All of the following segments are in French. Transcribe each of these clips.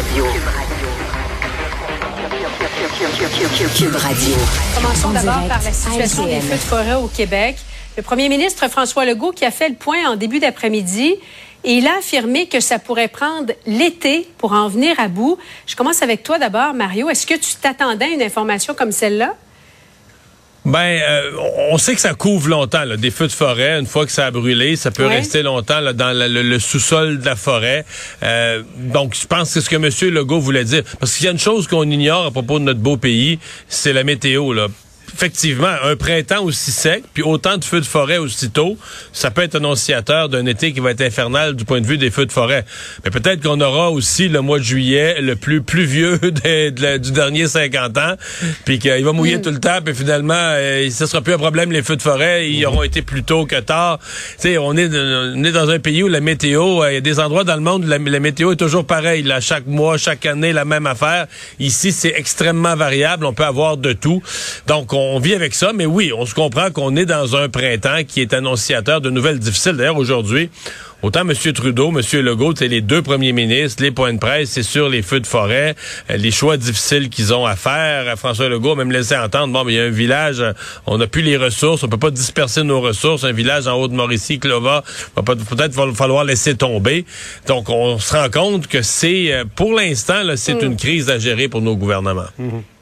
Radio. Cube Radio. Commençons d'abord par la situation des feux de forêt au Québec. Le premier ministre François Legault qui a fait le point en début d'après-midi et il a affirmé que ça pourrait prendre l'été pour en venir à bout. Je commence avec toi d'abord, Mario. Est-ce que tu t'attendais à une information comme celle-là? Ben, euh, on sait que ça couvre longtemps, là, des feux de forêt. Une fois que ça a brûlé, ça peut rester longtemps là, dans le, sous-sol de la forêt. Euh, donc, je pense que c'est ce que M. Legault voulait dire. Parce qu'il y a une chose qu'on ignore à propos de notre beau pays, c'est la météo. Là effectivement, un printemps aussi sec, puis autant de feux de forêt aussitôt, ça peut être annonciateur d'un été qui va être infernal du point de vue des feux de forêt. Mais peut-être qu'on aura aussi le mois de juillet le plus pluvieux du dernier 50 ans, puis qu'il va mouiller mm. tout le temps, puis finalement, euh, ce sera plus un problème, les feux de forêt, ils auront été plus tôt que tard. Tu sais, on est, on est dans un pays où la météo, euh, il y a des endroits dans le monde où la, météo est toujours pareille. Là, chaque mois, chaque année, la même affaire. Ici, c'est extrêmement variable. On peut avoir de tout. Donc, on vit avec ça, mais oui, on se comprend qu'on est dans un printemps qui est annonciateur de nouvelles difficiles. D'ailleurs, aujourd'hui, Autant M. Trudeau, M. Legault, c'est les deux premiers ministres, les points de presse, c'est sur les feux de forêt, euh, les choix difficiles qu'ils ont à faire. François Legault a même laissé entendre, bon, mais il y a un village, euh, on n'a plus les ressources, on peut pas disperser nos ressources. Un village en Haute-Mauricie, Clova, va peut-être va falloir laisser tomber. Donc, on se rend compte que c'est, euh, pour l'instant, c'est mm. une crise à gérer pour nos gouvernements. Mm-hmm.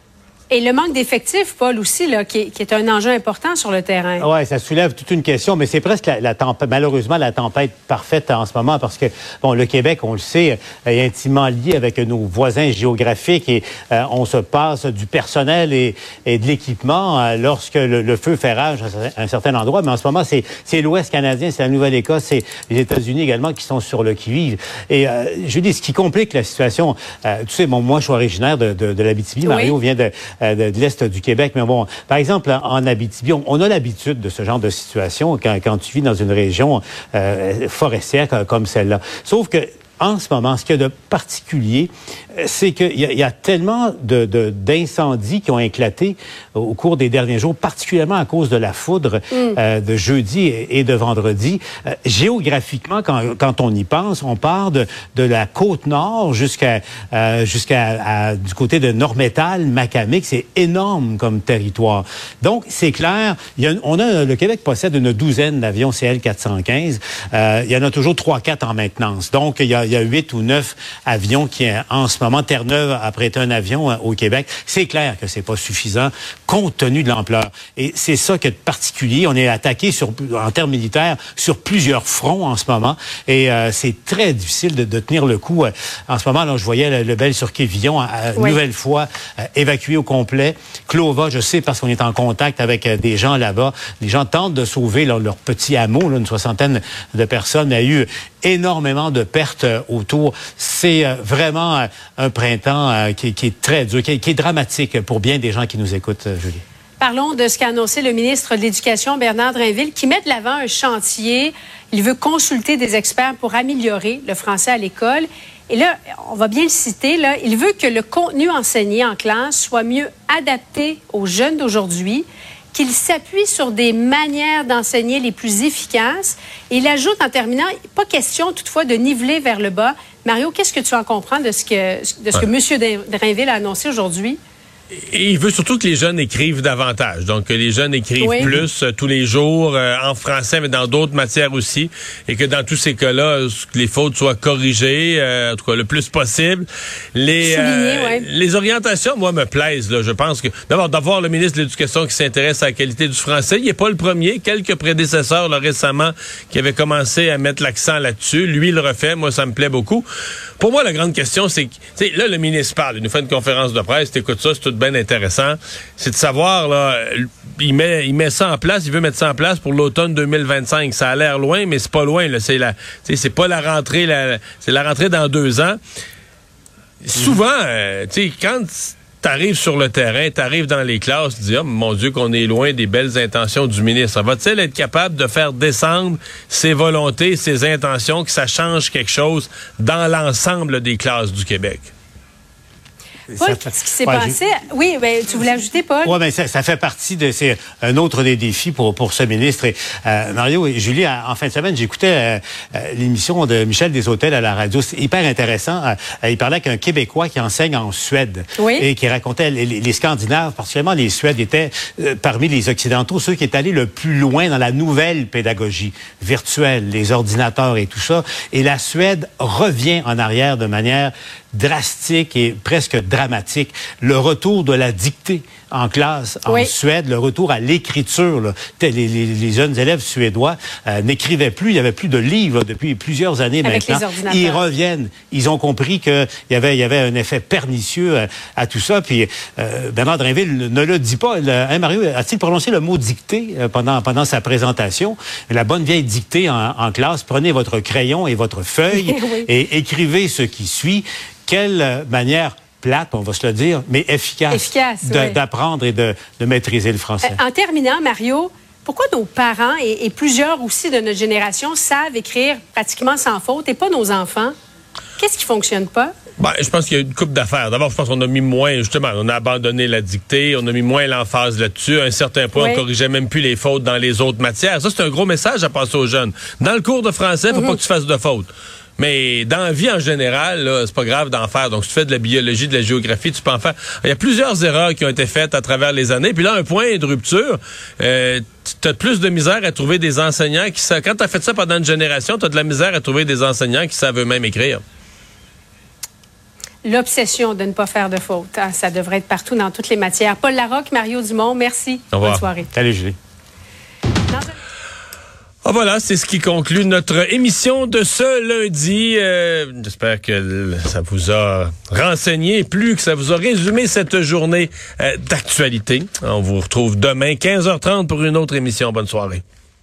Et le manque d'effectifs, Paul, aussi, là, qui, est, un enjeu important sur le terrain. Oui, ça soulève toute une question, mais c'est presque la, tempête, malheureusement la tempête parfaite en ce moment parce que, bon, le Québec, on le sait, est intimement lié avec nos voisins géographiques et euh, on se passe du personnel et, de l'équipement euh, lorsque le, feu fait rage à un certain endroit. Mais en ce moment, c'est l'Ouest canadien, c'est la Nouvelle-Écosse, c'est les États-Unis également qui sont sur le qui-vive. Et euh, je dis, ce qui complique la situation, tu sais, bon, moi, je suis originaire de, de, de l'Abitibi. Mario vient de euh, de, l'Est du Québec. Mais bon, par exemple, en Abitibi, on, a l'habitude de ce genre de situation quand, tu vis dans une région euh, forestière comme celle-là. Sauf que en ce moment, ce qu'il y a de particulier, euh, c'est qu'il y, a tellement d'incendies qui ont éclaté au cours des derniers jours, particulièrement à cause de la foudre mm. euh, de jeudi et, de vendredi. Euh, géographiquement, quand, on y pense, on part de, la côte nord jusqu'à jusqu'à du côté de Nord-Métal, Macamic. C'est énorme comme territoire. Donc, c'est clair, on a, le Québec possède une douzaine d'avions CL-415. il y en a toujours trois, quatre en maintenance. Donc, il y a il y a huit ou neuf avions qui, en ce moment, Terre-Neuve a prêté un avion euh, au Québec. C'est clair que c'est pas suffisant compte tenu de l'ampleur. Et c'est ça qui est particulier. On est attaqué sur, en termes militaires sur plusieurs fronts en ce moment. Et euh, c'est très difficile de, tenir le coup. Euh, en ce moment, là, je voyais le, bel sur Quévillon, nouvelle fois évacué au complet. Clova, je sais parce qu'on est en contact avec des gens là-bas. Les gens tentent de sauver leur, petit hameau, là, une soixantaine de personnes. A eu énormément de pertes euh, autour. C'est euh, vraiment euh, un printemps qui, est très dur, qui, est dramatique pour bien des gens qui nous écoutent, Julie. Parlons de ce qu'a annoncé le ministre de l'Éducation, Bernard Drinville, qui met de l'avant un chantier. Il veut consulter des experts pour améliorer le français à l'école. Et là, on va bien le citer, là, il veut que le contenu enseigné en classe soit mieux adapté aux jeunes d'aujourd'hui qu'il s'appuie sur des manières d'enseigner les plus efficaces. Et il ajoute en terminant, pas question toutefois de niveler vers le bas. Mario, qu'est-ce que tu en comprends de ce que, de ce que M. Drainville a annoncé aujourd'hui? Il veut surtout que les jeunes écrivent davantage. Donc, que les jeunes écrivent plus euh, tous les jours, euh, en français, mais dans d'autres matières aussi. Et que dans tous ces cas-là, les fautes soient corrigées, euh, en tout cas, le plus possible. Les, les orientations, moi, me plaisent. Là. Je pense que, d'abord, d'avoir le ministre de l'Éducation qui s'intéresse à la qualité du français. Il n'est pas le premier. Quelques prédécesseurs, là, récemment, qui avaient commencé à mettre l'accent là-dessus. Lui, il le refait. Moi, ça me plaît beaucoup. Pour moi, la grande question, c'est que, là, le ministre parle. Il nous fait une conférence de presse. T'écoutes ça, c'est tout bien intéressant. C'est de savoir, là, il met, il met ça en place, il veut mettre ça en place pour l'automne 2025. Ça a l'air loin, mais c'est pas loin. C'est la, c'est pas la rentrée, c'est la rentrée dans deux ans. Souvent, euh, tu sais, quand t'arrives sur le terrain, t'arrives dans les classes, tu dis, oh, mon Dieu, qu'on est loin des belles intentions du ministre. Va-t-il être capable de faire descendre ses volontés, ses intentions, que ça change quelque chose dans l'ensemble des classes du Québec? Paul, qu'est-ce qui s'est passé? Oui, ben, tu voulais ajouter, Paul? Oui, ben, ça, ça, fait partie de. C'est un autre des défis pour, pour ce ministre. Et, euh, Mario et Julie, en fin de semaine, j'écoutais euh, euh, l'émission de Michel Deshôtels à la radio. C'est hyper intéressant. il parlait avec un Québécois qui enseigne en Suède oui. et qui racontait les, les Scandinaves, particulièrement les Suèdes, étaient parmi les Occidentaux ceux qui étaient allés le plus loin dans la nouvelle pédagogie virtuelle, les ordinateurs et tout ça. Et la Suède revient en arrière de manière drastique et presque dramatique. Le retour de la dictée en classe en Suède, le retour à l'écriture. Les, les, les, jeunes élèves suédois euh, n'écrivaient plus, il n'y avait plus de livres depuis plusieurs années Avec maintenant. Ils reviennent, ils ont compris qu'il y avait, il y avait un effet pernicieux à, à tout ça. Puis euh, Bernard Drinville ne le dit pas. hein, Mario, a-t-il prononcé le mot dictée euh, pendant, pendant sa présentation? La bonne vieille dictée en, en classe, prenez votre crayon et votre feuille oui. et écrivez ce qui suit. Quelle manière plate, on va se le dire, mais efficace, efficace d'apprendre oui. et de, de, maîtriser le français. Euh, en terminant, Mario, pourquoi nos parents et, et, plusieurs aussi de notre génération savent écrire pratiquement sans faute et pas nos enfants? Qu'est-ce qui fonctionne pas? Ben, je pense qu'il y a une coupe d'affaires. D'abord, je pense qu'on a mis moins, justement, on a abandonné la dictée, on a mis moins l'emphase là-dessus. À un certain point, Oui. on corrigeait même plus les fautes dans les autres matières. Ça, c'est un gros message à passer aux jeunes. Dans le cours de français, faut pas que tu fasses de fautes. Mais dans la vie en général, c'est pas grave d'en faire. Donc, si tu fais de la biologie, de la géographie, tu peux en faire. Il y a plusieurs erreurs qui ont été faites à travers les années. Puis là, un point de rupture, euh, tu as plus de misère à trouver des enseignants qui savent. Quand tu as fait ça pendant une génération, tu as de la misère à trouver des enseignants qui savent eux-mêmes écrire. L'obsession de ne pas faire de fautes. Ah, ça devrait être partout dans toutes les matières. Paul Larocque, Mario Dumont, merci. Au revoir. Bonne soirée. Salut, Julie. Ah voilà, c'est ce qui conclut notre émission de ce lundi. Euh, J'espère que ça vous a renseigné, plus que ça vous a résumé cette journée euh, d'actualité. On vous retrouve demain 15h30 pour une autre émission. Bonne soirée.